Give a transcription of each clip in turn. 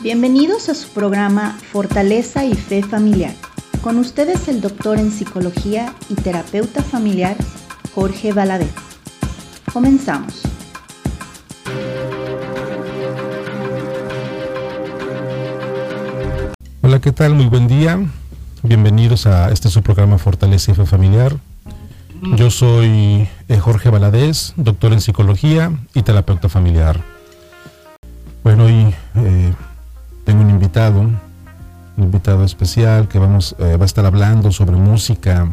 Bienvenidos a su programa Fortaleza y Fe Familiar. Con ustedes el doctor en psicología y terapeuta familiar Jorge Valadez. Comenzamos. Hola, ¿qué tal? Muy buen día. Bienvenidos a este su programa Fortaleza y Fe Familiar. Yo soy eh, Jorge Valadez, doctor en psicología y terapeuta familiar. Bueno, hoy eh, invitado, un invitado especial que vamos, eh, va a estar hablando sobre música,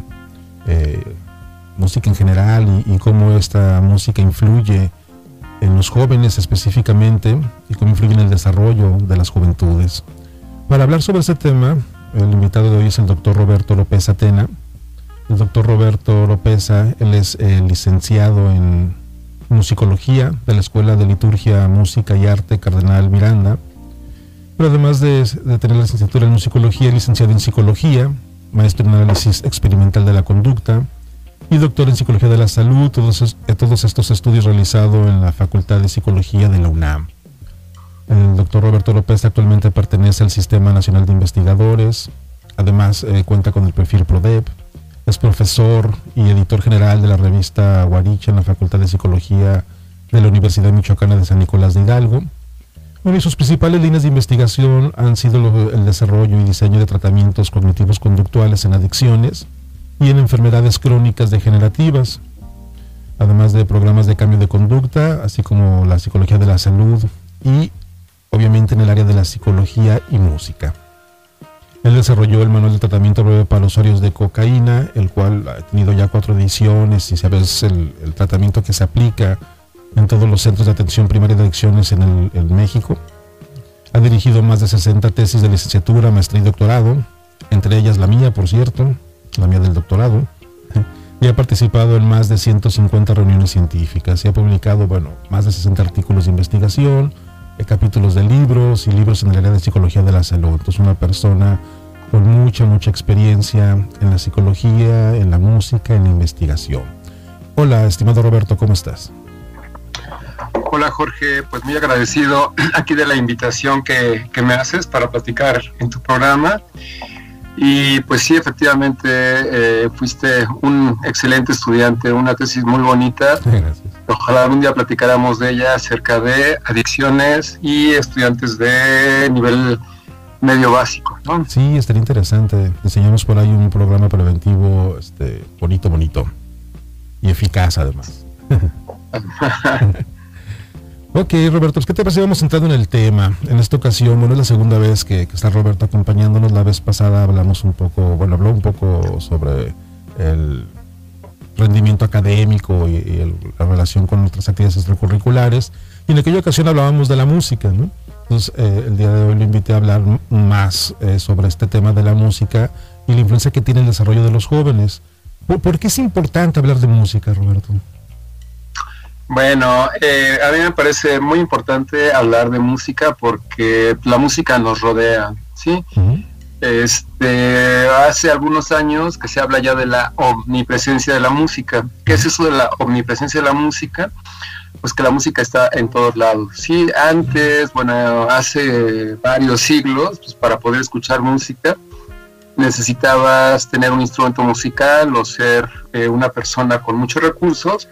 música en general y, y, cómo esta música influye en los jóvenes específicamente y cómo influye en el desarrollo de las juventudes. Para hablar sobre este tema, el invitado de hoy es el doctor Roberto López Atena. El doctor Roberto López, él es licenciado en musicología de la Escuela de Liturgia, Música y Arte Cardenal Miranda. Además de, tener la licenciatura en musicología, es licenciado en psicología, maestro en análisis experimental de la conducta y doctor en psicología de la salud, todos, todos estos estudios realizados en la Facultad de Psicología de la UNAM. El doctor Roberto López actualmente pertenece al Sistema Nacional de Investigadores, además eh, cuenta con el perfil PRODEP, es profesor y editor general de la revista Guaricha en la Facultad de Psicología de la Universidad Michoacana de San Nicolás de Hidalgo. Bueno, y sus principales líneas de investigación han sido el desarrollo y diseño de tratamientos cognitivos conductuales en adicciones y en enfermedades crónicas degenerativas, además de programas de cambio de conducta, así como la psicología de la salud y obviamente en el área de la psicología y música. Él desarrolló el manual de tratamiento breve para usuarios de cocaína, el cual ha tenido ya cuatro ediciones y sabes el, el tratamiento que se aplica en todos los centros de atención primaria de adicciones en, el, en México. Ha dirigido más de 60 tesis de licenciatura, maestría y doctorado, entre ellas la mía, por cierto, la mía del doctorado, y ha participado en más de 150 reuniones científicas y ha publicado, bueno, más de 60 artículos de investigación, capítulos de libros y libros en el área de psicología de la salud. Entonces una persona con mucha, mucha experiencia en la psicología, en la música, en la investigación. Hola, estimado Roberto, ¿cómo estás? Hola Jorge, pues muy agradecido aquí de la invitación que, que me haces para platicar en tu programa. Y pues sí, efectivamente, eh, fuiste un excelente estudiante, una tesis muy bonita. Gracias. Ojalá algún día platicáramos de ella acerca de adicciones y estudiantes de nivel medio básico, ¿no? Sí, estaría interesante. Diseñamos por ahí un programa preventivo este, bonito, bonito. Y eficaz además. ok, Roberto, ¿qué te parece? Vamos entrando en el tema. En esta ocasión, bueno, es la segunda vez que, que está Roberto acompañándonos. La vez pasada hablamos un poco, bueno, habló un poco sobre el rendimiento académico y, y el, la relación con otras actividades extracurriculares. Y en aquella ocasión hablábamos de la música, ¿no? Entonces, eh, el día de hoy lo invité a hablar más eh, sobre este tema de la música y la influencia que tiene el desarrollo de los jóvenes. ¿Por, ¿por qué es importante hablar de música, Roberto? Bueno, eh, a mí me parece muy importante hablar de música porque la música nos rodea, ¿sí? Uh -huh. Este, hace algunos años que se habla ya de la omnipresencia de la música. ¿Qué es eso de la omnipresencia de la música? Pues que la música está en todos lados. Sí, antes, bueno, hace varios siglos, pues para poder escuchar música necesitabas tener un instrumento musical o ser eh, una persona con muchos recursos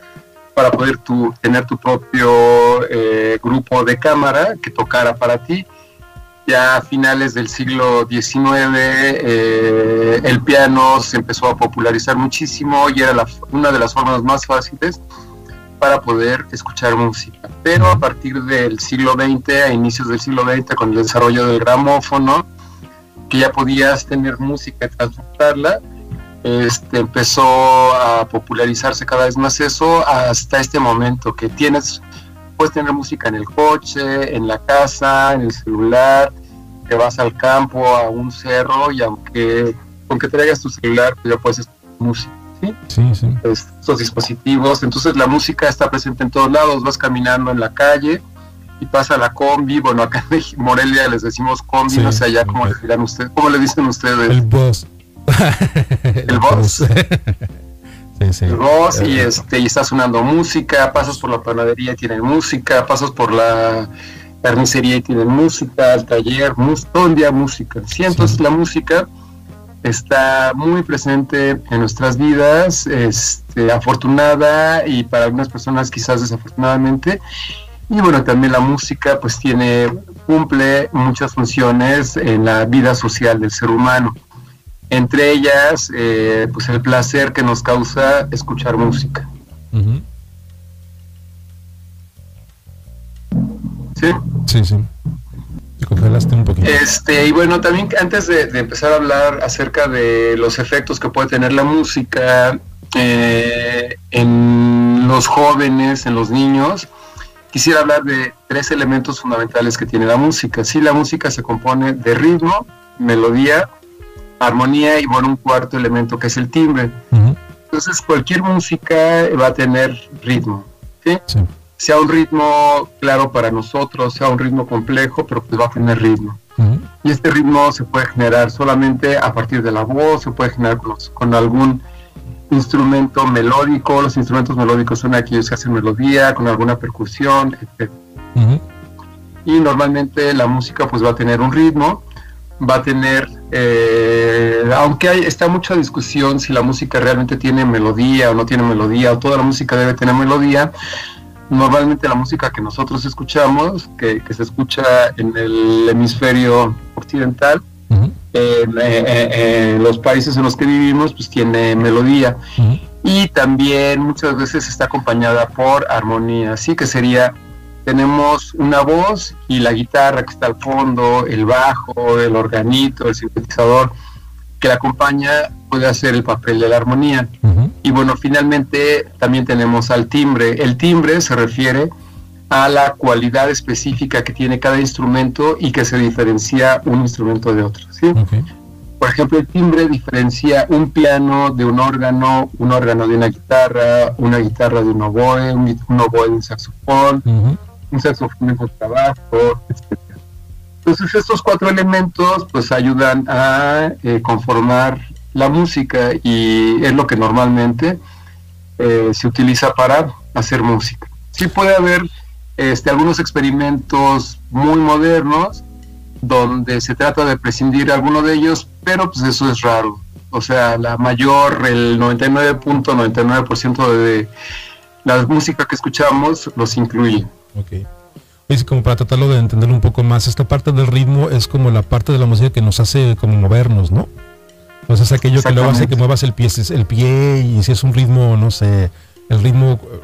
para poder tu, tener tu propio eh, grupo de cámara que tocara para ti ya a finales del siglo XIX eh, el piano se empezó a popularizar muchísimo y era una de las formas más fáciles para poder escuchar música. Pero a partir del siglo XX, a inicios del siglo XX, con el desarrollo del gramófono, que ya podías tener música y transportarla, este, empezó a popularizarse cada vez más eso hasta este momento que tienes puedes tener música en el coche, en la casa, en el celular, te vas al campo, a un cerro y aunque con que traigas tu celular, pues ya puedes escuchar música. ¿sí? Sí, sí. Estos dispositivos, entonces la música está presente en todos lados, vas caminando en la calle y pasa la combi, bueno, acá en Morelia les decimos combi, no sé allá cómo le dirán ustedes, ¿cómo le dicen ustedes? El bus. el. Sí, sí. Voz y este y está sonando música, pasas por la panadería tiene música, pasas por la carnicería y tienen música, al taller, todo el día música. Sí, entonces la música está muy presente en nuestras vidas, este, afortunada y para algunas personas quizás desafortunadamente. Y bueno, también la música pues tiene, cumple muchas funciones en la vida social del ser humano. Entre ellas, eh, pues el placer que nos causa escuchar música. ¿Sí? Sí, sí. Te congelaste un poquito. Este, y bueno, también antes de, empezar a hablar acerca de los efectos que puede tener la música eh, en los jóvenes, en los niños, quisiera hablar de tres elementos fundamentales que tiene la música. Sí, la música se compone de ritmo, melodía, armonía y bueno, un cuarto elemento que es el timbre. Entonces, cualquier música va a tener ritmo. ¿sí? sí sea un ritmo claro para nosotros, sea un ritmo complejo, pero pues va a tener ritmo. Y este ritmo se puede generar solamente a partir de la voz, se puede generar con, algún instrumento melódico, los instrumentos melódicos son aquellos que hacen melodía, con alguna percusión, etc. Y normalmente la música pues va a tener un ritmo, va a tener, eh, aunque hay, está mucha discusión si la música realmente tiene melodía o no tiene melodía, o toda la música debe tener melodía, normalmente la música que nosotros escuchamos, que, se escucha en el hemisferio occidental, en, los países en los que vivimos, pues tiene melodía. Y también muchas veces está acompañada por armonía, así que sería, tenemos una voz y la guitarra que está al fondo, el bajo, el organito, el sintetizador, que la acompaña puede hacer el papel de la armonía. Y bueno, finalmente también tenemos al timbre. El timbre se refiere a la cualidad específica que tiene cada instrumento y que se diferencia un instrumento de otro. ¿sí? Por ejemplo, el timbre diferencia un piano de un órgano, un órgano de una guitarra, una guitarra de un oboe, un, oboe de un saxofón, saxofón de un trabajo, etc. Entonces estos cuatro elementos pues ayudan a eh, conformar la música y es lo que normalmente eh, se utiliza para hacer música. Sí puede haber este, algunos experimentos muy modernos donde se trata de prescindir alguno de ellos, pero pues eso es raro. O sea, la mayor, el 99.99% de la música que escuchamos los incluye. Okay. Es como para tratarlo de entender un poco más, esta parte del ritmo es como la parte de la música que nos hace como movernos, ¿no? Pues es aquello que luego hace que muevas el pie, el pie y si es un ritmo, no sé, el ritmo eh,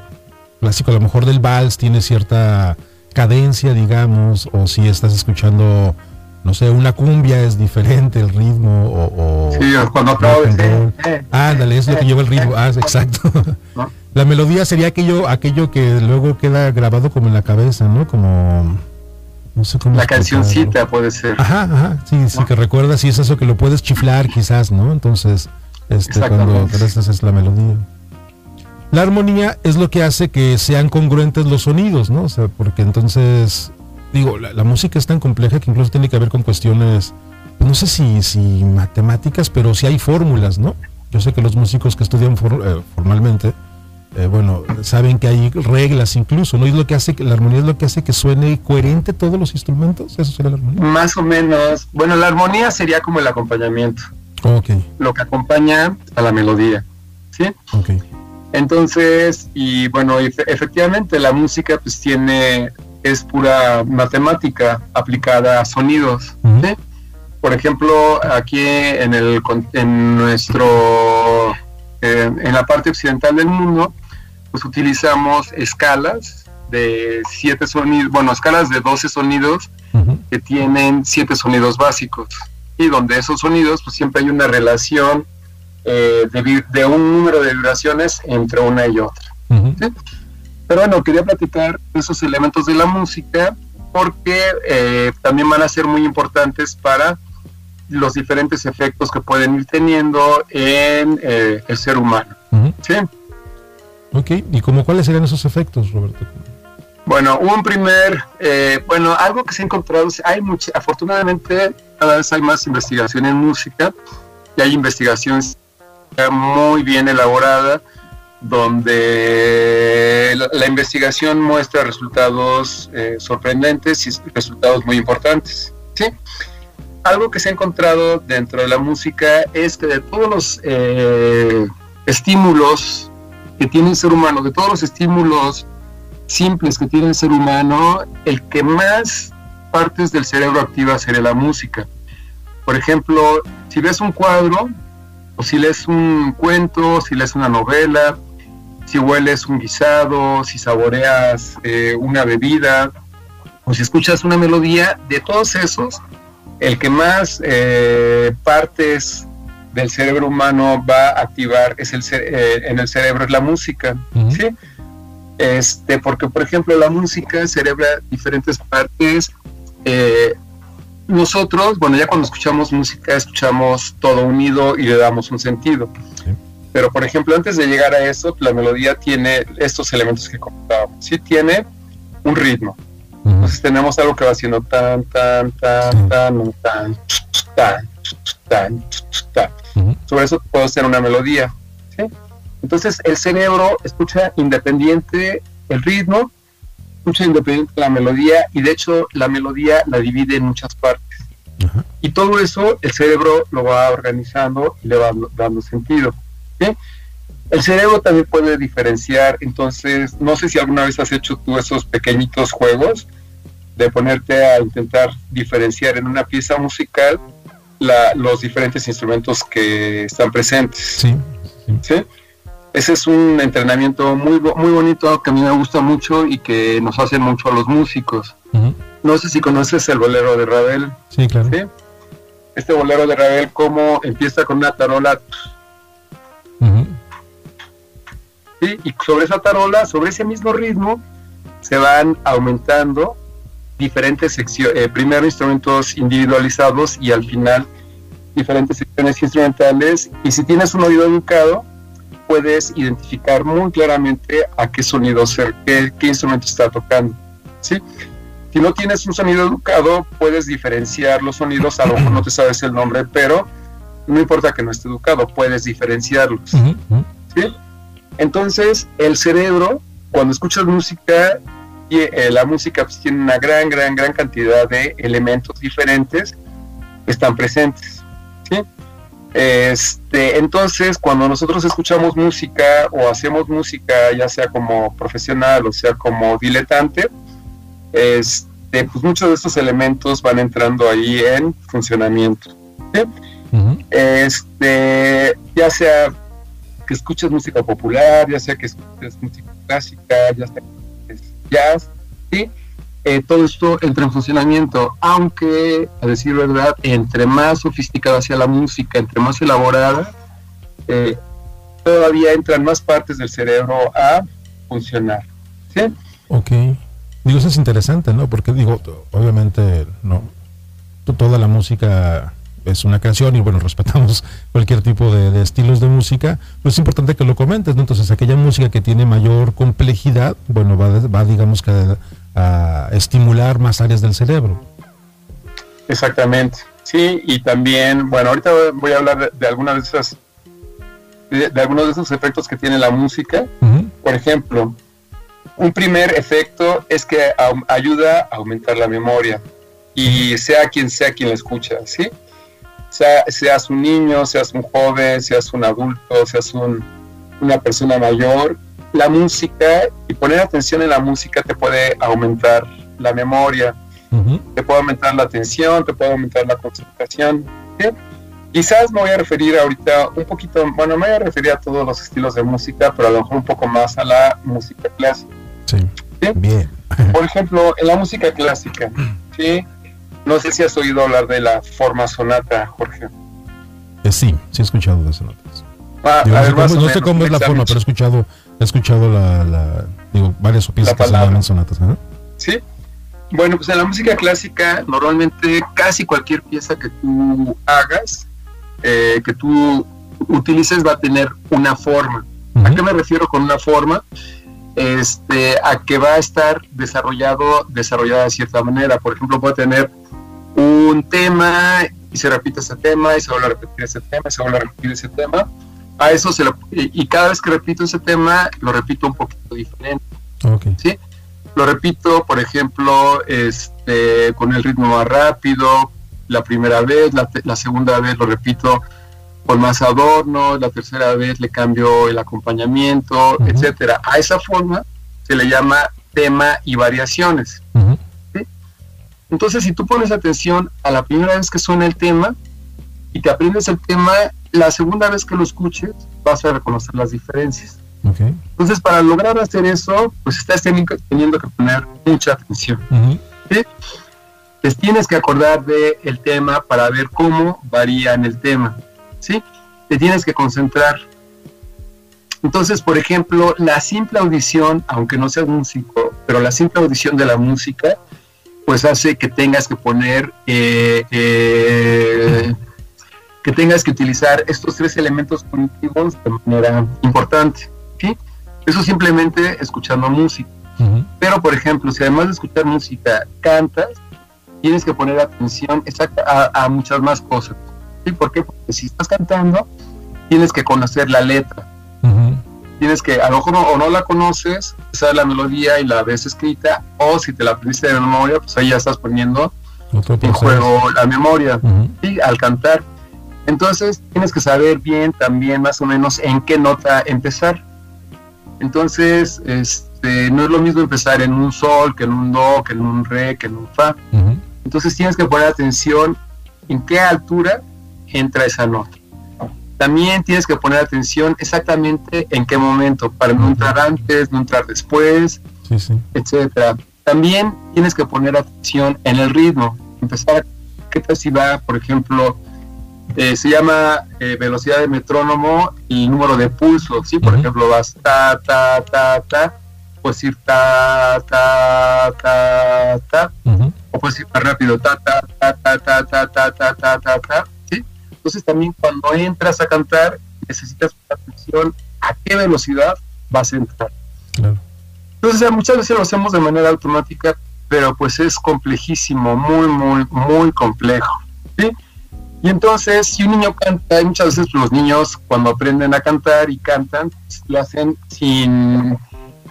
clásico a lo mejor del vals tiene cierta cadencia, digamos, o si estás escuchando, no sé, una cumbia es diferente el ritmo, o... sí, cuando. Eh, Ándale, es lo que lleva el ritmo, ah, exacto. La melodía sería aquello, aquello que luego queda grabado como en la cabeza, ¿no? Como no sé cómo la cancioncita puede ser. Ajá, ajá, sí, sí, que recuerdas y es eso que lo puedes chiflar quizás, ¿no? Entonces, este, cuando esta es la melodía. La armonía es lo que hace que sean congruentes los sonidos, ¿no? O sea, porque entonces, digo, la, música es tan compleja que incluso tiene que ver con cuestiones, no sé si, si matemáticas, pero sí hay fórmulas, ¿no? Yo sé que los músicos que estudian eh, formalmente, eh, bueno, saben que hay reglas incluso, ¿no? Y lo que hace que la armonía es lo que hace que suene coherente todos los instrumentos, eso sería la armonía. Más o menos. Bueno, la armonía sería como el acompañamiento. Ok. Lo que acompaña a la melodía, ¿sí? Ok. Entonces, y bueno, efectivamente la música pues tiene, es pura matemática aplicada a sonidos, ¿sí? Por ejemplo, aquí en, el, en nuestro, eh, en la parte occidental del mundo, pues utilizamos escalas de siete sonidos, bueno, escalas de 12 sonidos que tienen siete sonidos básicos y donde esos sonidos pues siempre hay una relación eh, de, un número de vibraciones entre una y otra. Pero bueno, quería platicar esos elementos de la música porque eh, también van a ser muy importantes para los diferentes efectos que pueden ir teniendo en eh, el ser humano. ¿sí? Ok, ¿y como cuáles serían esos efectos, Roberto? Bueno, un primer, eh, bueno, algo que se ha encontrado, hay mucha, afortunadamente cada vez hay más investigación en música y hay investigación muy bien elaborada donde la, investigación muestra resultados eh, sorprendentes y resultados muy importantes. ¿sí? Algo que se ha encontrado dentro de la música es que de todos los eh, estímulos que tiene el ser humano, de todos los estímulos simples que tiene el ser humano, el que más partes del cerebro activa sería la música. Por ejemplo, si ves un cuadro, o si lees un cuento, si lees una novela, si hueles un guisado, si saboreas eh, una bebida, o si escuchas una melodía, de todos esos, el que más eh, partes del cerebro humano va a activar es el eh, en el cerebro es la música, ¿sí? Este, porque por ejemplo la música cerebra diferentes partes. Eh, nosotros, bueno, ya cuando escuchamos música, escuchamos todo unido y le damos un sentido. Pero, por ejemplo, antes de llegar a eso, la melodía tiene estos elementos que comentábamos. Sí tiene un ritmo. Entonces tenemos algo que va haciendo tan, tan, tan, tan, tan, tan, tan, tan. Sobre eso puedo hacer una melodía. Entonces el cerebro escucha independiente el ritmo escucha independiente la melodía y de hecho la melodía la divide en muchas partes. Y todo eso el cerebro lo va organizando y le va dando sentido. El cerebro también puede diferenciar, entonces no sé si alguna vez has hecho tú esos pequeñitos juegos de ponerte a intentar diferenciar en una pieza musical los diferentes instrumentos que están presentes. Sí, sí. Ese es un entrenamiento muy, muy bonito que a mí me gusta mucho y que nos hace mucho a los músicos. No sé si conoces el bolero de Ravel. Sí, claro. Este bolero de Ravel, cómo empieza con una tarola. ¿sí? Y sobre esa tarola, sobre ese mismo ritmo, se van aumentando diferentes secciones, eh, primero instrumentos individualizados y al final diferentes secciones instrumentales. Y si tienes un oído educado, puedes identificar muy claramente a qué sonido ser, qué, qué instrumento está tocando. ¿sí? Si no tienes un sonido educado, puedes diferenciar los sonidos, a lo mejor no te sabes el nombre, pero no importa que no esté educado, puedes diferenciarlos. ¿sí? Entonces, el cerebro, cuando escuchas música, eh, la música pues, tiene una gran, gran, gran cantidad de elementos diferentes que están presentes. Este, entonces, cuando nosotros escuchamos música o hacemos música, ya sea como profesional o sea como diletante, este, pues muchos de estos elementos van entrando ahí en funcionamiento. Este, ya sea que escuches música popular, ya sea que escuches música clásica, ya sea jazz, ¿sí? Eh, todo esto entra en funcionamiento, aunque, a decir verdad, entre más sofisticada sea la música, entre más elaborada, eh, todavía entran más partes del cerebro a funcionar. ¿sí? Ok. Digo, eso es interesante, ¿no? Porque digo, obviamente, no, toda la música es una canción y bueno, respetamos cualquier tipo de, estilos de música, pues es importante que lo comentes, ¿no? Entonces, aquella música que tiene mayor complejidad, bueno, va, va digamos que a estimular más áreas del cerebro. Exactamente, sí, y también, bueno, ahorita voy a hablar de, algunas de esas, de, algunos de esos efectos que tiene la música. Por ejemplo, un primer efecto es que ayuda a aumentar la memoria y sea quien sea quien la escucha, ¿sí? Sea, seas un niño, seas un joven, seas un adulto, seas un, una persona mayor, la música y poner atención en la música te puede aumentar la memoria, te puede aumentar la atención, te puede aumentar la concentración. Quizás me voy a referir ahorita un poquito, bueno, me voy a referir a todos los estilos de música, pero a lo mejor un poco más a la música clásica. Sí. Bien. Por ejemplo, en la música clásica, ¿sí? No sé si has oído hablar de la forma sonata, Jorge. Eh, sí, sí he escuchado de sonatas. Ah, no, sé cómo, es la forma, pero he escuchado He escuchado la, digo, varias piezas que se llaman sonatas. Sí. Bueno, pues en la música clásica, normalmente casi cualquier pieza que tú hagas, eh, que tú utilices, va a tener una forma. ¿A qué me refiero con una forma? Este, a que va a estar desarrollado, desarrollada de cierta manera. Por ejemplo, puede tener un tema y se repite ese tema y se vuelve a repetir ese tema y se vuelve a repetir ese tema a eso se lo, y cada vez que repito ese tema, lo repito un poquito diferente. ¿sí? Lo repito, por ejemplo, este, con el ritmo más rápido, la primera vez, la, segunda vez lo repito con más adorno, la tercera vez le cambio el acompañamiento, etcétera. A esa forma se le llama tema y variaciones. Entonces, si tú pones atención a la primera vez que suena el tema y te aprendes el tema, la segunda vez que lo escuches vas a reconocer las diferencias. Entonces, para lograr hacer eso, pues estás teniendo que poner mucha atención. tienes que acordar del el tema para ver cómo varía en el tema. ¿sí? Te tienes que concentrar. Entonces, por ejemplo, la simple audición, aunque no seas músico, pero la simple audición de la música, pues hace que tengas que poner, eh, eh, que tengas que utilizar estos tres elementos cognitivos de manera importante. ¿sí? Eso simplemente escuchando música. Pero, por ejemplo, si además de escuchar música cantas, tienes que poner atención exacta a, muchas más cosas. ¿sí? ¿Por qué? Porque si estás cantando, tienes que conocer la letra. Tienes que, a lo mejor o no la conoces, sabes la melodía y la ves escrita, o si te la aprendiste de memoria, pues ahí ya estás poniendo en juego la memoria ¿sí? al cantar. Entonces tienes que saber bien también más o menos en qué nota empezar. Entonces, este, no es lo mismo empezar en un sol que en un do, que en un re, que en un fa. Entonces tienes que poner atención en qué altura entra esa nota. También tienes que poner atención exactamente en qué momento, para no entrar antes, no entrar después, etcétera. También tienes que poner atención en el ritmo, empezar, qué tal si va, por ejemplo, eh, se llama eh, velocidad de metrónomo y número de pulso, ¿sí? Por ejemplo, vas ta, ta, ta, ta, puedes ir ta, ta, ta, ta, o puedes ir más rápido, ta, ta, ta, ta, ta, ta, ta, ta, ta, ta, ta, ¿sí? Entonces también cuando entras a cantar necesitas atención a qué velocidad vas a entrar. Entonces muchas veces lo hacemos de manera automática, pero pues es complejísimo, muy, muy, muy complejo, ¿sí? Y entonces, si un niño canta, muchas veces los niños cuando aprenden a cantar y cantan, pues, lo hacen sin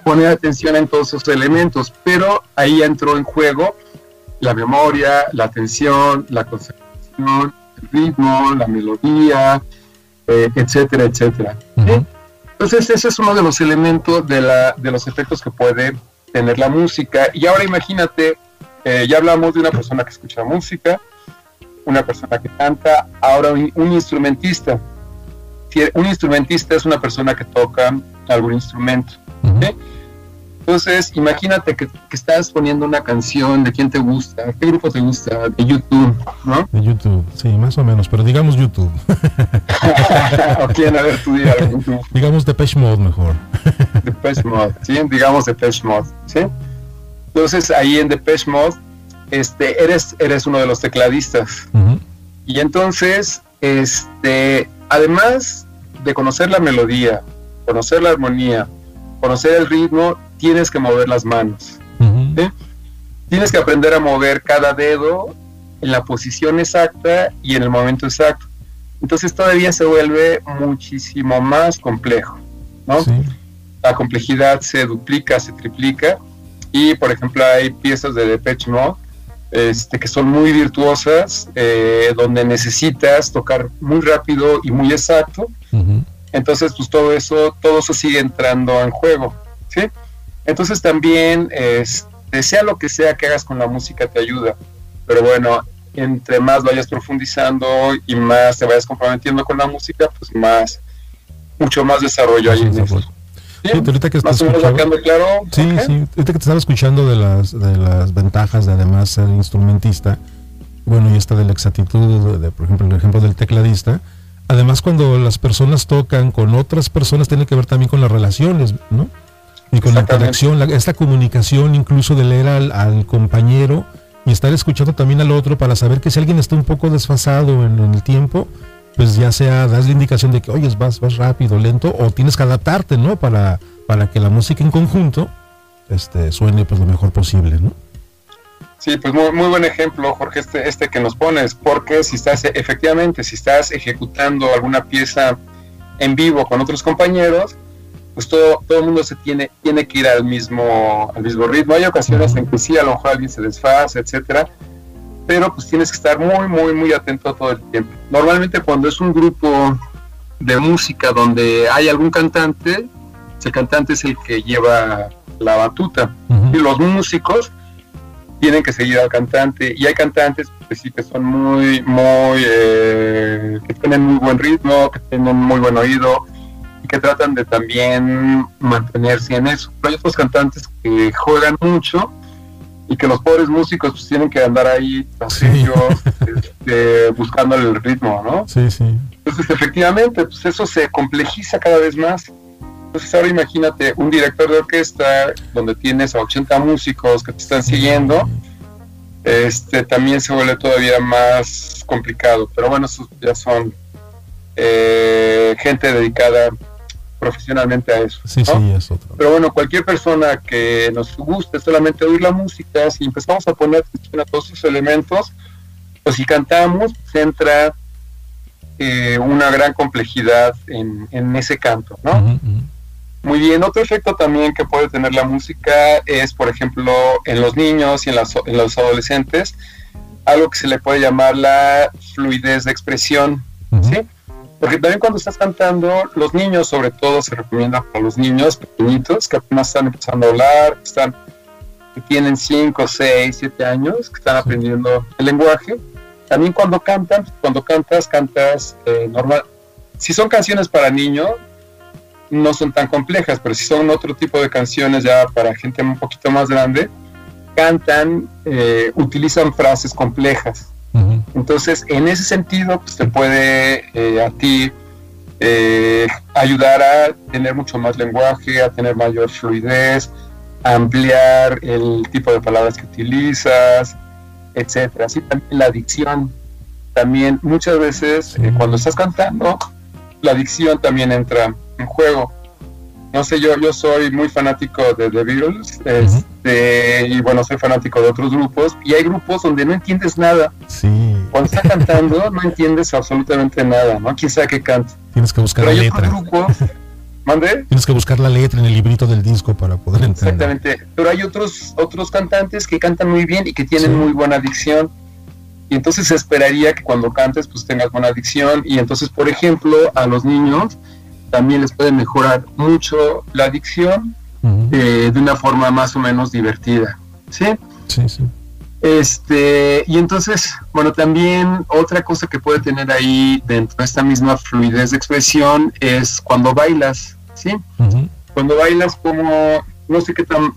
poner atención en todos esos elementos, pero ahí entró en juego la memoria, la atención, la concentración, el ritmo, la melodía, eh, etcétera, etcétera. Entonces, ese es uno de los elementos de, la, de los efectos que puede tener la música. Y ahora imagínate, eh, ya hablamos de una persona que escucha música, una persona que canta, ahora un, instrumentista. Un instrumentista es una persona que toca algún instrumento. Entonces, imagínate que, estás poniendo una canción de quién te gusta, qué grupo te gusta, de YouTube, ¿no? De YouTube, sí, más o menos, pero digamos YouTube. o quién, a ver, tú YouTube. Digamos Depeche Mode mejor. Depeche Mode, sí, digamos Depeche Mode, ¿sí? Entonces, ahí en Depeche Mode este, eres, eres uno de los tecladistas. Y entonces, este, además de conocer la melodía, conocer la armonía, conocer el ritmo, tienes que mover las manos. Tienes que aprender a mover cada dedo en la posición exacta y en el momento exacto. Entonces todavía se vuelve muchísimo más complejo, La complejidad se duplica, se triplica y por ejemplo hay piezas de Depeche Mode este, que son muy virtuosas, eh, donde necesitas tocar muy rápido y muy exacto. Entonces, pues todo eso, todo eso sigue entrando en juego, ¿sí? Entonces también, este, sea lo que sea que hagas con la música, te ayuda. Pero bueno, entre más vayas profundizando y más te vayas comprometiendo con la música, pues más, mucho más desarrollo hay en eso. Sí, ahorita que estás escuchando, claro. Sí, sí, ahorita que te estaba escuchando de las, de las ventajas de además ser instrumentista, bueno, y esta de la exactitud, de, por ejemplo, el ejemplo del tecladista, además cuando las personas tocan con otras personas tiene que ver también con las relaciones, ¿no? Y con la interacción, esta comunicación incluso de leer al, al, compañero y estar escuchando también al otro para saber que si alguien está un poco desfasado en el tiempo, pues ya sea das la indicación de que, oye, vas, vas rápido, lento, o tienes que adaptarte, ¿no? Para, para que la música en conjunto este, suene pues lo mejor posible, ¿no? Sí, pues muy, muy buen ejemplo, Jorge, este, este que nos pones, porque si estás, efectivamente, si estás ejecutando alguna pieza en vivo con otros compañeros, pues todo, todo el mundo se tiene, tiene que ir al mismo, al mismo ritmo. Hay ocasiones en que sí, a lo mejor alguien se desfasa, etcétera, pero pues tienes que estar muy, muy, muy atento todo el tiempo. Normalmente cuando es un grupo de música donde hay algún cantante, el cantante es el que lleva la batuta. Y los músicos tienen que seguir al cantante. Y hay cantantes que sí que son muy muy eh, que tienen muy buen ritmo que tienen muy buen oído y que tratan de también mantenerse en eso. Pero hay otros cantantes que juegan mucho y que los pobres músicos pues tienen que andar ahí este, buscando el ritmo no sí sí. Entonces efectivamente pues eso se complejiza cada vez más. Entonces ahora imagínate un director de orquesta donde tienes a 80 músicos que te están siguiendo, este también se vuelve todavía más complicado. Pero bueno, ya son eh, gente dedicada profesionalmente a eso. Sí, sí, es otro. Pero bueno, cualquier persona que nos guste solamente oír la música, si empezamos a poner atención a todos esos elementos, pues si cantamos, se entra eh, una gran complejidad en, ese canto, ¿no? Muy bien, otro efecto también que puede tener la música es, por ejemplo, en los niños y en, los adolescentes, algo que se le puede llamar la fluidez de expresión, ¿sí? Porque también cuando estás cantando, los niños, sobre todo, se recomienda para los niños pequeñitos que apenas están empezando a hablar, que, están, que tienen 5, 6, 7 años, que están aprendiendo el lenguaje. También cuando cantan, cuando cantas, cantas eh, normal. Si son canciones para niños, no son tan complejas, pero si son otro tipo de canciones ya para gente un poquito más grande, cantan, eh, utilizan frases complejas. Entonces, en ese sentido, pues te puede eh, a ti eh, ayudar a tener mucho más lenguaje, a tener mayor fluidez, a ampliar el tipo de palabras que utilizas, etcétera. Así también la dicción. También muchas veces cuando estás cantando, la dicción también entra en juego. No sé, yo, yo soy muy fanático de The Beatles este, y bueno, soy fanático de otros grupos y hay grupos donde no entiendes nada. Sí. Cuando está cantando no entiendes absolutamente nada, ¿no? Quién sabe qué canta. Tienes que buscar la letra. ¿Mande? Tienes que buscar la letra en el librito del disco para poder entender. Exactamente. Pero hay otros, otros cantantes que cantan muy bien y que tienen muy buena dicción. Y entonces se esperaría que cuando cantes pues tengas buena dicción. Y entonces, por ejemplo, a los niños también les puede mejorar mucho la adicción eh, de una forma más o menos divertida. ¿Sí? Sí, sí. Este, y entonces, bueno, también otra cosa que puede tener ahí dentro de esta misma fluidez de expresión es cuando bailas, ¿sí? Cuando bailas como, no sé qué tan,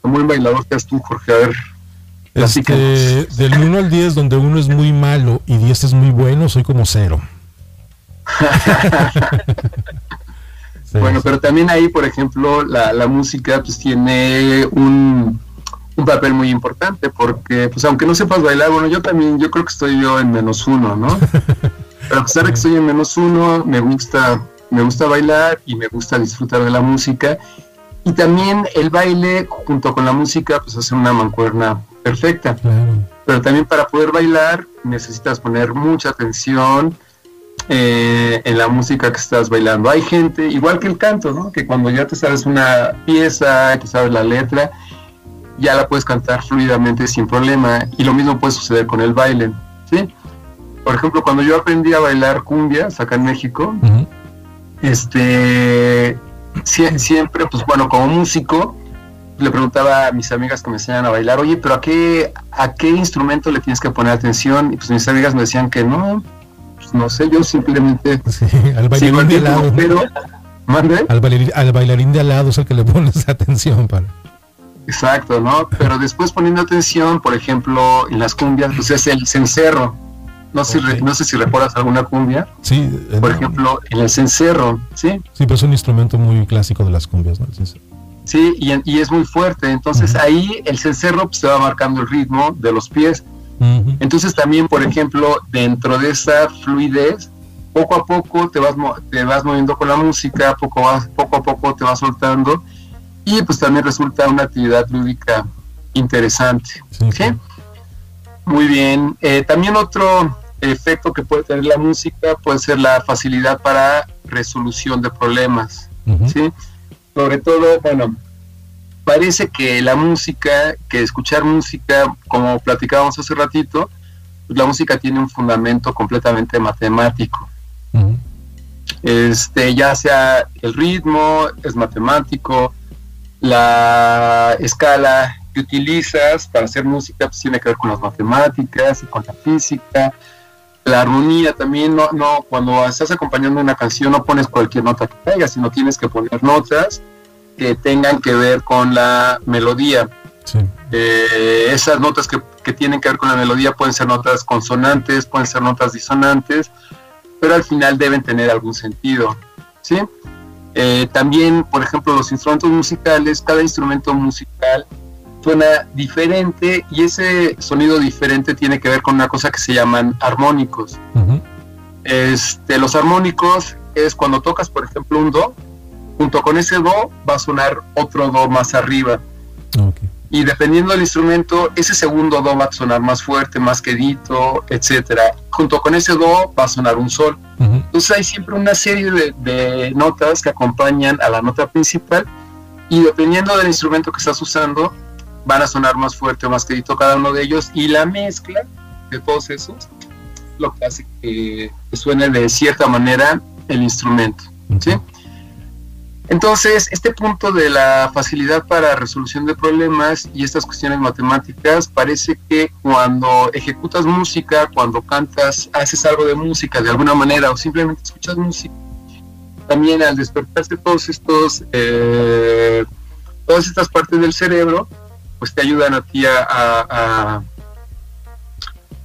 como un bailador que tú, Jorge, a ver. Este, del 1 al 10, donde uno es muy malo y 10 es muy bueno, soy como cero. bueno, pero también ahí, por ejemplo, la, música pues tiene un, papel muy importante porque, pues aunque no sepas bailar, bueno, yo también, yo creo que estoy yo en menos uno, ¿no? Pero a pesar de que estoy en menos uno, me gusta, me gusta bailar y me gusta disfrutar de la música. Y también el baile junto con la música, pues hace una mancuerna perfecta. Pero también para poder bailar necesitas poner mucha atención, eh, en la música que estás bailando. Hay gente, igual que el canto, ¿no? que cuando ya te sabes una pieza, que sabes la letra, ya la puedes cantar fluidamente sin problema. Y lo mismo puede suceder con el baile. ¿sí? Por ejemplo, cuando yo aprendí a bailar cumbias acá en México, este, siempre, pues bueno, como músico, le preguntaba a mis amigas que me enseñan a bailar, oye, pero ¿a qué, ¿a qué instrumento le tienes que poner atención? Y pues mis amigas me decían que no, no sé, yo simplemente... al bailarín de al lado. Pero, Al, bailarín, de al lado es el que le pones atención para... Exacto, ¿no? Pero después poniendo atención, por ejemplo, en las cumbias, pues es el cencerro. No, sé, no sé si recuerdas alguna cumbia. Sí. Por ejemplo, en el cencerro, ¿sí? Sí, pero es un instrumento muy clásico de las cumbias, ¿no? Sí, y, es muy fuerte. Entonces ahí el cencerro pues, se va marcando el ritmo de los pies. Entonces también, por ejemplo, dentro de esa fluidez, poco a poco te vas, te vas moviendo con la música, poco a, poco a poco te vas soltando y pues también resulta una actividad lúdica interesante. Muy bien. Eh, también otro, efecto que puede tener la música puede ser la facilidad para resolución de problemas, ¿sí? Sobre todo, bueno, parece que la música, que escuchar música, como platicábamos hace ratito, pues la música tiene un fundamento completamente matemático. Este, ya sea el ritmo, es matemático, la escala que utilizas para hacer música pues, tiene que ver con las matemáticas y con la física. La armonía también, no, no, cuando estás acompañando una canción no pones cualquier nota que caiga, sino tienes que poner notas que tengan que ver con la melodía. Eh, esas notas que, que, tienen que ver con la melodía pueden ser notas consonantes, pueden ser notas disonantes, pero al final deben tener algún sentido. ¿sí? Eh, también, por ejemplo, los instrumentos musicales, cada instrumento musical suena diferente y ese sonido diferente tiene que ver con una cosa que se llaman armónicos. este, los armónicos es cuando tocas, por ejemplo, un do, junto con ese do va a sonar otro do más arriba. Y dependiendo del instrumento, ese segundo do va a sonar más fuerte, más quedito, etcétera. Junto con ese do va a sonar un sol. Entonces hay siempre una serie de, de, notas que acompañan a la nota principal y dependiendo del instrumento que estás usando, van a sonar más fuerte o más quedito cada uno de ellos y la mezcla de todos esos lo que hace que, suene de cierta manera el instrumento. ¿sí? Entonces, este punto de la facilidad para resolución de problemas y estas cuestiones matemáticas parece que cuando ejecutas música, cuando cantas, haces algo de música de alguna manera o simplemente escuchas música, también al despertarse todos estos, eh, todas estas partes del cerebro, pues te ayudan a ti a,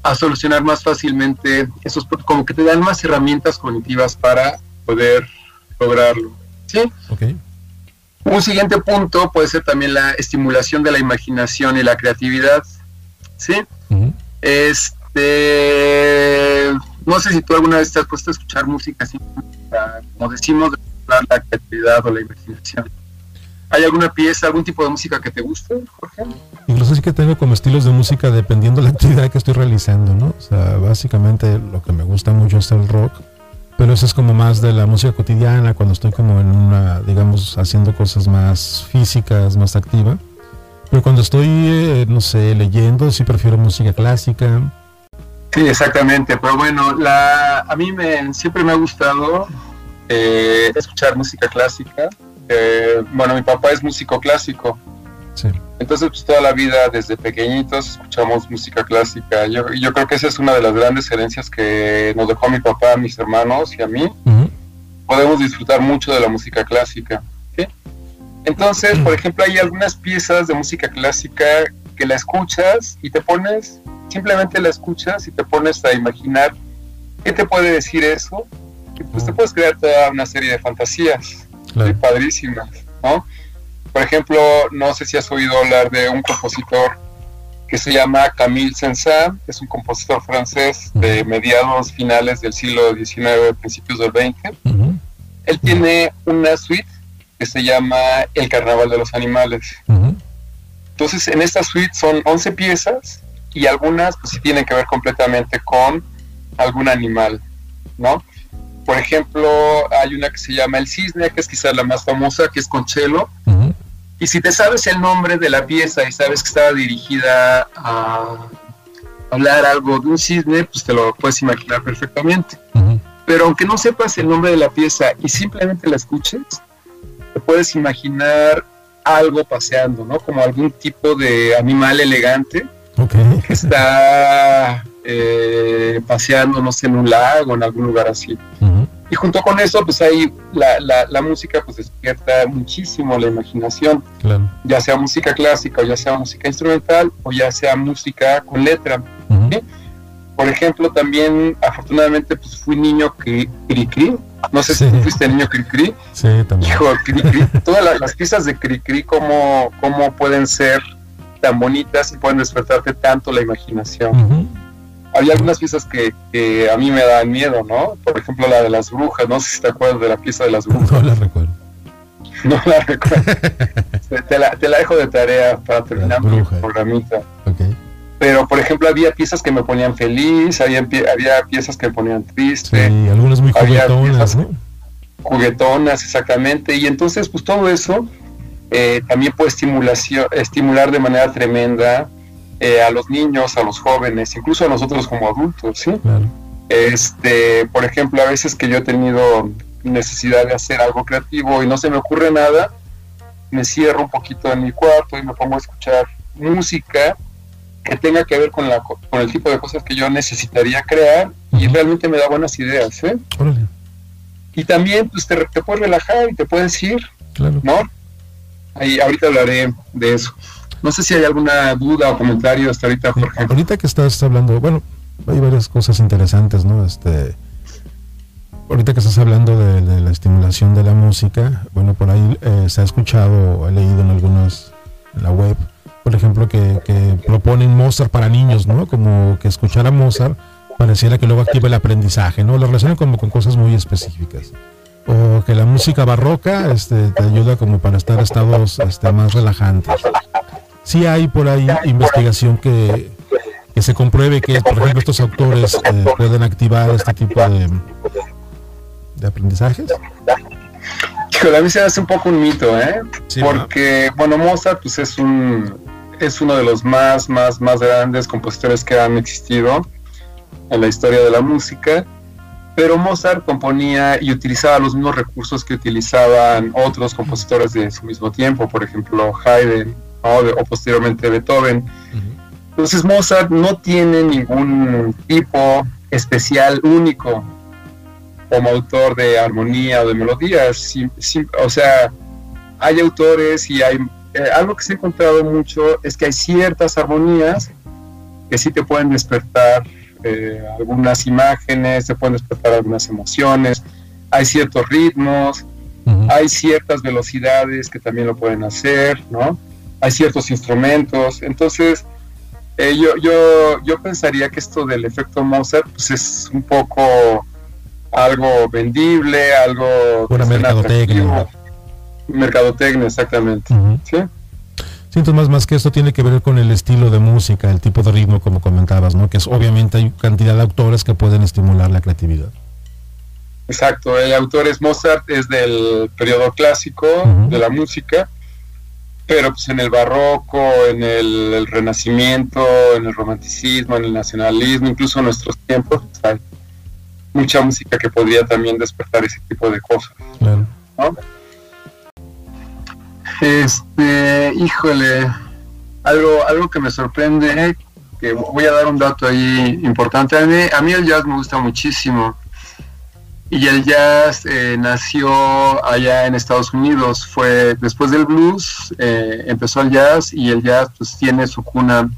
a, solucionar más fácilmente esos, como que te dan más herramientas cognitivas para poder lograrlo. ¿Sí? Un siguiente punto puede ser también la estimulación de la imaginación y la creatividad. ¿sí? Este, no sé si tú alguna vez te has puesto a escuchar música así, como decimos, de la creatividad o la imaginación. ¿Hay alguna pieza, algún tipo de música que te guste, Jorge? Incluso sí que tengo como estilos de música dependiendo de la actividad que estoy realizando, ¿no? O sea, básicamente lo que me gusta mucho es el rock, pero eso es como más de la música cotidiana, cuando estoy como en una, digamos, haciendo cosas más físicas, más activa. Pero cuando estoy, eh, no sé, leyendo, sí prefiero música clásica. Sí, exactamente. Pero bueno, la, a mí me, siempre me ha gustado eh, escuchar música clásica eh, bueno, mi papá es músico clásico. Entonces, pues toda la vida, desde pequeñitos, escuchamos música clásica. Yo, yo creo que esa es una de las grandes herencias que nos dejó mi papá, a mis hermanos y a mí. Podemos disfrutar mucho de la música clásica. Entonces, por ejemplo, hay algunas piezas de música clásica que la escuchas y te pones, simplemente la escuchas y te pones a imaginar qué te puede decir eso. Y pues te puedes crear toda una serie de fantasías padrísimas, ¿no? Por ejemplo, no sé si has oído hablar de un compositor que se llama Camille Saint-Saëns, es un compositor francés de mediados finales del siglo XIX, principios del XX. Él tiene una suite que se llama El Carnaval de los Animales. Entonces, en esta suite son 11 piezas y algunas pues sí tienen que ver completamente con algún animal, ¿no? Por ejemplo, hay una que se llama El Cisne, que es quizás la más famosa, que es con cello. Y si te sabes el nombre de la pieza y sabes que estaba dirigida a hablar algo de un cisne, pues te lo puedes imaginar perfectamente. Pero aunque no sepas el nombre de la pieza y simplemente la escuches, te puedes imaginar algo paseando, ¿no? Como algún tipo de animal elegante que está eh, paseando, no sé, en un lago, en algún lugar así. Y junto con eso, pues ahí la, la, música pues despierta muchísimo la imaginación, ya sea música clásica o ya sea música instrumental o ya sea música con letra. Por ejemplo, también afortunadamente pues fui niño cri cri, no sé si fuiste niño cri cri. Sí, también. Hijo, cri cri, todas las, piezas de cri cri, cómo, cómo pueden ser tan bonitas y pueden despertarte tanto la imaginación había algunas piezas que, a mí me dan miedo, ¿no? Por ejemplo, la de las brujas, no sé si te acuerdas de la pieza de las brujas. No la recuerdo. No la recuerdo. te, la, te, la, dejo de tarea para terminar mi programita. pero por ejemplo había piezas que me ponían feliz, había, había piezas que me ponían triste. Sí, algunas muy juguetonas, ¿no? Juguetonas, exactamente. Y entonces, pues todo eso eh, también puede estimulación, estimular de manera tremenda eh, a los niños, a los jóvenes, incluso a nosotros como adultos, ¿sí? Este, por ejemplo, a veces que yo he tenido necesidad de hacer algo creativo y no se me ocurre nada, me cierro un poquito en mi cuarto y me pongo a escuchar música que tenga que ver con, la, con el tipo de cosas que yo necesitaría crear y realmente me da buenas ideas. ¿eh? Y también pues, te, te, puedes relajar y te puedes ir, ¿no? Ahí, ahorita hablaré de eso. No sé si hay alguna duda o comentario hasta ahorita, Jorge. Ahorita que estás hablando, bueno, hay varias cosas interesantes, ¿no? Este, ahorita que estás hablando de, la estimulación de la música, bueno, por ahí eh, se ha escuchado, he leído en algunos, en la web, por ejemplo, que, proponen Mozart para niños, ¿no? Como que escuchar a Mozart pareciera que luego activa el aprendizaje, ¿no? Lo relacionan como con cosas muy específicas. O que la música barroca este, te ayuda como para estar estados este, más relajantes. Sí hay por ahí investigación que, que se compruebe que, por ejemplo, estos autores eh, pueden activar este tipo de, de aprendizajes. Híjole, a mí se hace un poco un mito, ¿eh? Porque, bueno, Mozart pues es un es uno de los más, más, más grandes compositores que han existido en la historia de la música, pero Mozart componía y utilizaba los mismos recursos que utilizaban otros compositores de su mismo tiempo, por ejemplo Haydn o, posteriormente Beethoven. Entonces Mozart no tiene ningún tipo especial, único, como autor de armonía o de melodías. o sea, hay autores y hay eh, algo que se ha encontrado mucho es que hay ciertas armonías que sí te pueden despertar eh, algunas imágenes, te pueden despertar algunas emociones, hay ciertos ritmos, hay ciertas velocidades que también lo pueden hacer, ¿no? Hay ciertos instrumentos, entonces eh, yo, yo, yo pensaría que esto del efecto Mozart pues es un poco algo vendible, algo... Una mercadotecnia. Mercadotecnia, exactamente. ¿sí? Siento más, más que esto tiene que ver con el estilo de música, el tipo de ritmo, como comentabas, ¿no? Que es obviamente hay cantidad de autores que pueden estimular la creatividad. Exacto, hay autores, Mozart es del periodo clásico de la música, pero pues en el barroco, en el, renacimiento, en el romanticismo, en el nacionalismo, incluso en nuestros tiempos, pues, hay mucha música que podría también despertar ese tipo de cosas. Claro. Este, híjole, algo, algo que me sorprende, que voy a dar un dato ahí importante. A mí, a mí el jazz me gusta muchísimo. Y el jazz eh, nació allá en Estados Unidos. Fue después del blues, eh, empezó el jazz y el jazz pues tiene su cuna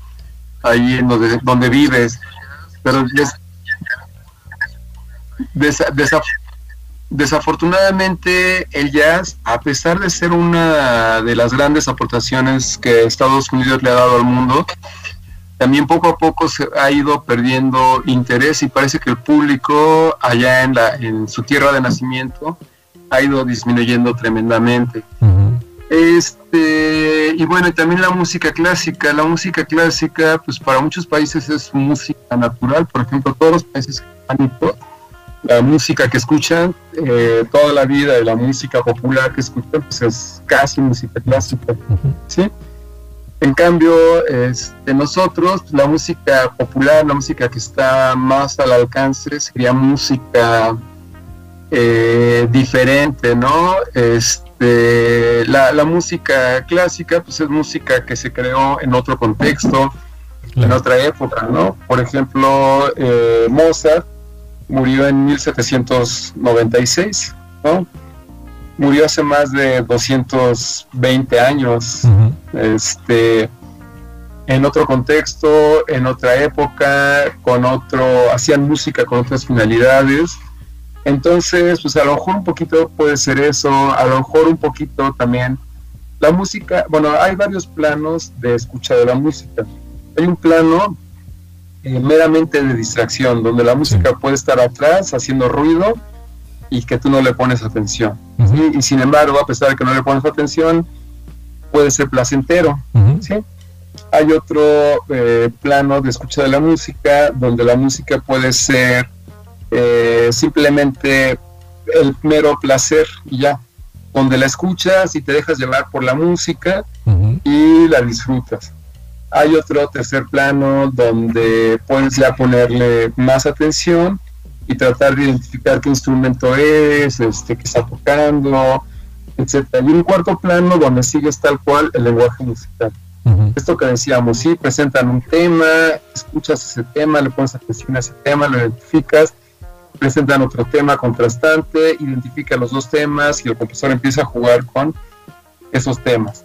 ahí en donde, donde vives. Pero es, Desafortunadamente, el jazz, a pesar de ser una de las grandes aportaciones que Estados Unidos le ha dado al mundo, también poco a poco se ha ido perdiendo interés y parece que el público allá en, la, en su tierra de nacimiento ha ido disminuyendo tremendamente. Este, y bueno, y también la música clásica. La música clásica, pues para muchos países es música natural. Por ejemplo, todos los países germánicos la música que escuchan eh, toda la vida y la música popular que escuchan pues es casi música clásica, ¿sí? En cambio, este, nosotros, la música popular, la música que está más al alcance sería música eh, diferente, ¿no? Este, la, la, música clásica, pues es música que se creó en otro contexto, en otra época, ¿no? Por ejemplo, eh, Mozart murió en 1796, ¿no? Murió hace más de 220 años, este, en otro contexto, en otra época, con otro, hacían música con otras finalidades. Entonces, pues a lo mejor un poquito puede ser eso, a lo mejor un poquito también. La música, bueno, hay varios planos de escucha de la música. Hay un plano eh, meramente de distracción, donde la música puede estar atrás haciendo ruido y que tú no le pones atención. Y sin embargo, a pesar de que no le pones atención, puede ser placentero. Hay otro eh, plano de escucha de la música, donde la música puede ser eh, simplemente el mero placer y ya, donde la escuchas y te dejas llevar por la música y la disfrutas. Hay otro tercer plano donde puedes ya ponerle más atención y tratar de identificar qué instrumento es, este, qué está tocando, etc. Y un cuarto plano donde sigues tal cual el lenguaje musical. Esto que decíamos, sí, presentan un tema, escuchas ese tema, le pones atención a ese tema, lo identificas, presentan otro tema contrastante, identifica los dos temas y el compositor empieza a jugar con esos temas.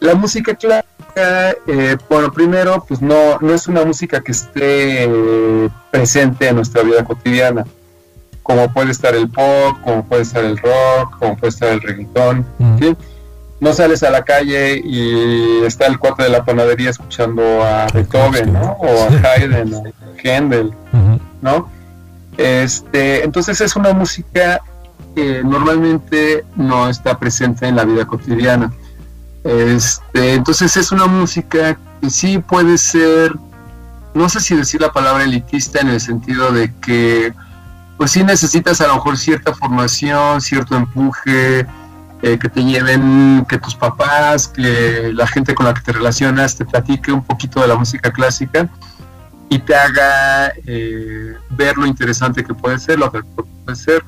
La música clásica, eh, bueno, primero, pues no, no es una música que esté eh, presente en nuestra vida cotidiana, como puede estar el pop, como puede estar el rock, como puede estar el reggaetón, ¿sí? No sales a la calle y está el cuate de la panadería escuchando a Beethoven, ¿no? O a Haydn, o a Handel, ¿no? Este, entonces es una música que normalmente no está presente en la vida cotidiana. Este, entonces es una música que sí puede ser, no sé si decir la palabra elitista en el sentido de que, pues sí necesitas a lo mejor cierta formación, cierto empuje, eh, que te lleven, que tus papás, que la gente con la que te relacionas te platique un poquito de la música clásica y te haga eh, ver lo interesante que puede ser, lo que puede ser.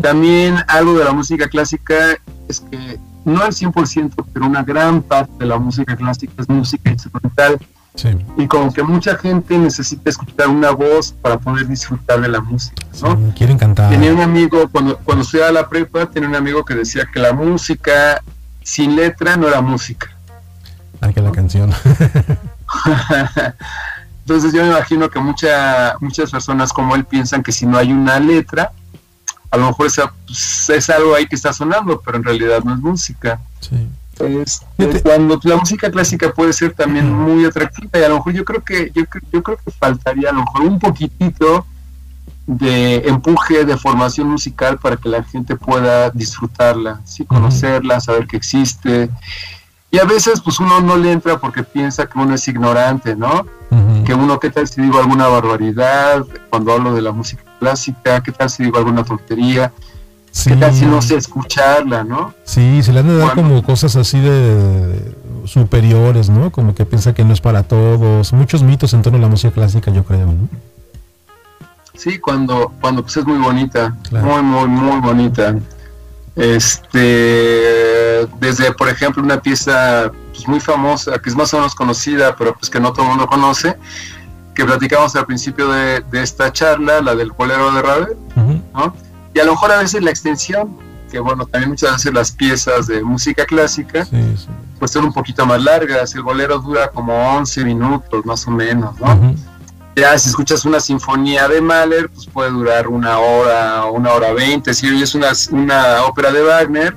También algo de la música clásica es que no al 100%, pero una gran parte de la música clásica es música instrumental. Y como que mucha gente necesita escuchar una voz para poder disfrutar de la música, ¿no? quieren cantar. Tenía un amigo, cuando, cuando estudiaba la prepa, tenía un amigo que decía que la música sin letra no era música. Ah, que la canción. Entonces yo me imagino que mucha, muchas personas como él piensan que si no hay una letra, a lo mejor pues, es algo ahí que está sonando, pero en realidad no es música. Sí. Entonces, cuando la música clásica puede ser también muy atractiva y a lo mejor yo creo que yo, yo creo que faltaría a lo mejor un poquitito de empuje de formación musical para que la gente pueda disfrutarla, sí conocerla, saber que existe. Y a veces pues uno no le entra porque piensa que uno es ignorante, ¿no? Que uno, ¿qué tal si digo alguna barbaridad cuando hablo de la música clásica? ¿Qué tal si digo alguna tontería? ¿Qué tal si no sé escucharla, no? Sí, se le han de dar como cosas así de superiores, ¿no? Como que piensa que no es para todos. Muchos mitos en torno a la música clásica, yo creo, ¿no? Sí, cuando, cuando pues es muy bonita, muy, muy, muy bonita. Este, desde, por ejemplo, una pieza pues, muy famosa, que es más o menos conocida, pero pues que no todo el mundo conoce, que platicamos al principio de, esta charla, la del bolero de Ravel, ¿no? Y a lo mejor a veces la extensión, que bueno, también muchas veces las piezas de música clásica, pues son un poquito más largas, el bolero dura como 11 minutos más o menos, ¿no? Ya si escuchas una sinfonía de Mahler, pues puede durar una hora, una hora veinte. Si oyes una, una ópera de Wagner,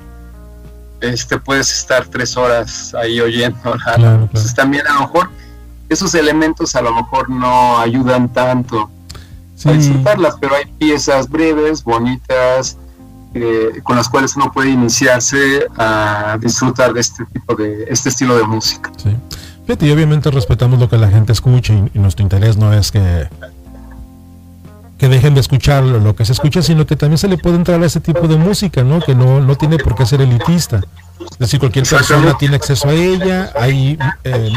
este puedes estar tres horas ahí oyendo. Entonces también a lo mejor esos elementos a lo mejor no ayudan tanto a disfrutarlas, pero hay piezas breves, bonitas, eh, con las cuales uno puede iniciarse a disfrutar de este tipo de este estilo de música. Sí. Fíjate, y obviamente respetamos lo que la gente escuche y, nuestro interés no es que que dejen de escuchar lo que se escucha, sino que también se le puede entrar a ese tipo de música, ¿no? Que no, no tiene por qué ser elitista. Es decir, cualquier persona tiene acceso a ella, hay eh,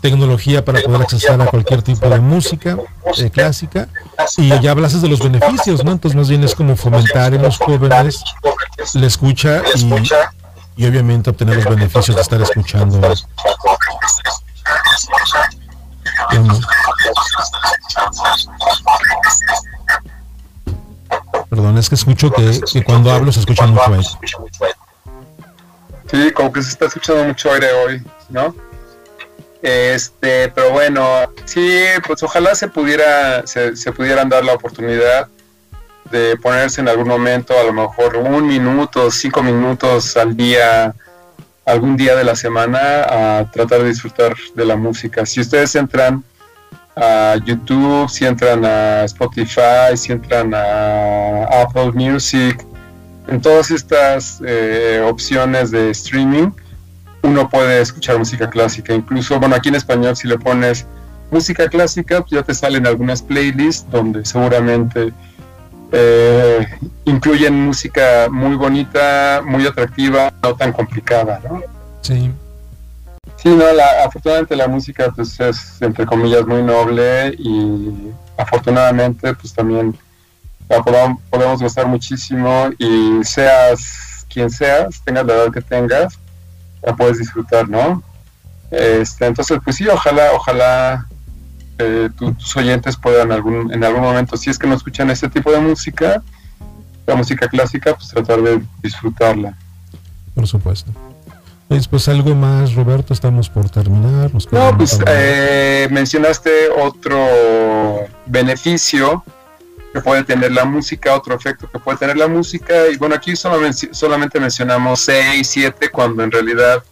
tecnología para poder acceder a cualquier tipo de música eh, clásica y ya hablas de los beneficios, ¿no? Entonces más bien es como fomentar en los jóvenes la escucha y, y obviamente obtener los beneficios de estar escuchando Perdón, es que escucho que, cuando hablo se escucha mucho aire. Sí, como que se está escuchando mucho aire hoy, ¿no? Este, pero bueno, sí, pues ojalá se pudiera, se, se pudieran dar la oportunidad de ponerse en algún momento, a lo mejor un minuto, cinco minutos al día, algún día de la semana a tratar de disfrutar de la música. Si ustedes entran a YouTube, si entran a Spotify, si entran a Apple Music, en todas estas eh, opciones de streaming, uno puede escuchar música clásica. Incluso, bueno, aquí en español si le pones música clásica, ya te salen algunas playlists donde seguramente eh, incluyen música muy bonita, muy atractiva, no tan complicada, ¿no? Sí. Sí, no, la, afortunadamente la música pues es, entre comillas, muy noble y afortunadamente pues también la podamos, podemos gustar muchísimo y seas quien seas, tengas la edad que tengas, la puedes disfrutar, ¿no? Este, entonces, pues sí, ojalá, ojalá eh, tus oyentes puedan algún, en algún momento, si es que no escuchan ese tipo de música, la música clásica, pues tratar de disfrutarla. Por supuesto. Pues algo más, Roberto, estamos por terminar. no, pues eh, mencionaste otro beneficio que puede tener la música, otro efecto que puede tener la música. Y bueno, aquí solamente mencionamos 6, 7, cuando en realidad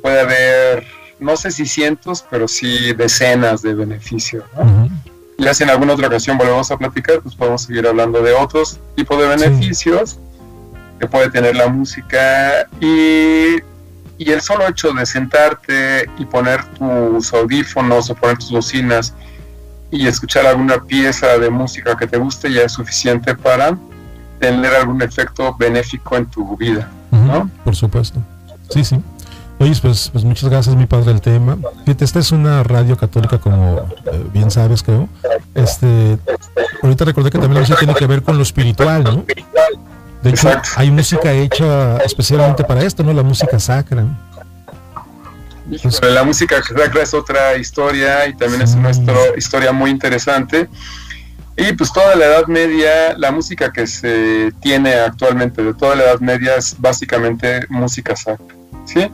puede haber, no sé si cientos, pero sí decenas de beneficios. Y así en alguna otra ocasión volvemos a platicar, pues podemos seguir hablando de otros tipos de beneficios que puede tener la música. Y y el solo hecho de sentarte y poner tus audífonos o poner tus bocinas y escuchar alguna pieza de música que te guste ya es suficiente para tener algún efecto benéfico en tu vida, ¿no? Por supuesto. Sí, sí. Oye, pues, pues muchas gracias, mi padre, el tema. Fíjate, esta es una radio católica, como eh, bien sabes, creo. Este, ahorita recordé que también la tiene que ver con lo espiritual, ¿no? De hecho, hay música hecha especialmente para esto, ¿no? La música sacra. la música sacra es otra historia y también es una historia muy interesante. Y pues toda la Edad Media, la música que se tiene actualmente de toda la Edad Media es básicamente música sacra, ¿sí?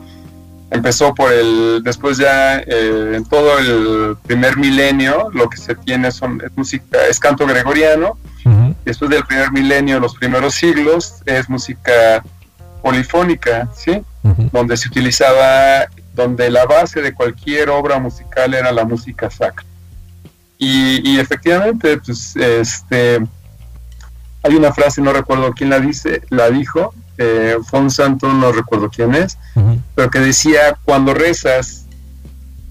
Empezó por el, después ya eh, en todo el primer milenio, lo que se tiene son es música, es canto gregoriano, Después del primer milenio, los primeros siglos, es música polifónica, ¿sí? Donde se utilizaba, donde la base de cualquier obra musical era la música sacra. Y, efectivamente, pues, este, hay una frase, no recuerdo quién la dice, la dijo, eh, fue un santo, no recuerdo quién es, pero que decía, cuando rezas,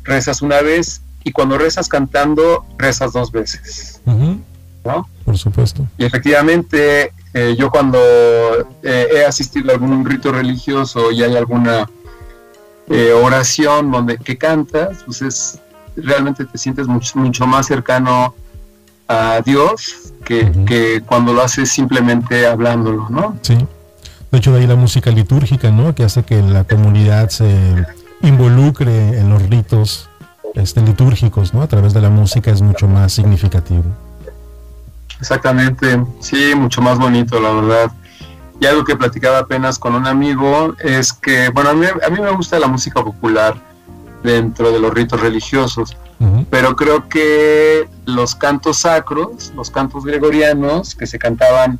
rezas una vez, y cuando rezas cantando, rezas dos veces. Por supuesto. Y efectivamente, eh, yo cuando eh, he asistido a algún rito religioso y hay alguna eh, oración donde que cantas, pues es realmente te sientes mucho, mucho más cercano a Dios que, que, cuando lo haces simplemente hablándolo, ¿no? Sí. De hecho, de ahí la música litúrgica, ¿no? Que hace que la comunidad se involucre en los ritos este, litúrgicos, ¿no? A través de la música es mucho más significativo. Exactamente, sí, mucho más bonito, la verdad. Y algo que platicaba apenas con un amigo es que, bueno, a mí, a mí me gusta la música popular dentro de los ritos religiosos, pero creo que los cantos sacros, los cantos gregorianos que se cantaban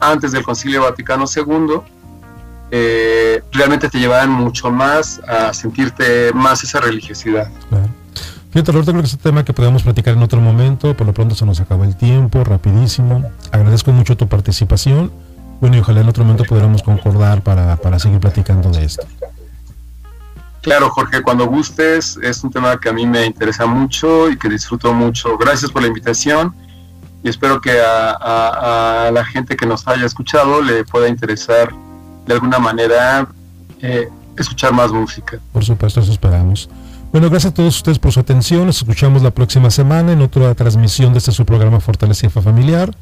antes del Concilio Vaticano II, eh, realmente te llevaban mucho más a sentirte más esa religiosidad. Fíjate, Roberto, creo que es un tema que podemos platicar en otro momento. Por lo pronto se nos acaba el tiempo, rapidísimo. Agradezco mucho tu participación. Bueno, y ojalá en otro momento podamos concordar para, para seguir platicando de esto. Claro, Jorge, cuando gustes, es un tema que a mí me interesa mucho y que disfruto mucho. Gracias por la invitación y espero que a, la gente que nos haya escuchado le pueda interesar de alguna manera eh, escuchar más música. Por supuesto, eso esperamos. Bueno, gracias a todos ustedes por su atención. Nos escuchamos la próxima semana en otra transmisión de este su programa Fortaleza Familiar.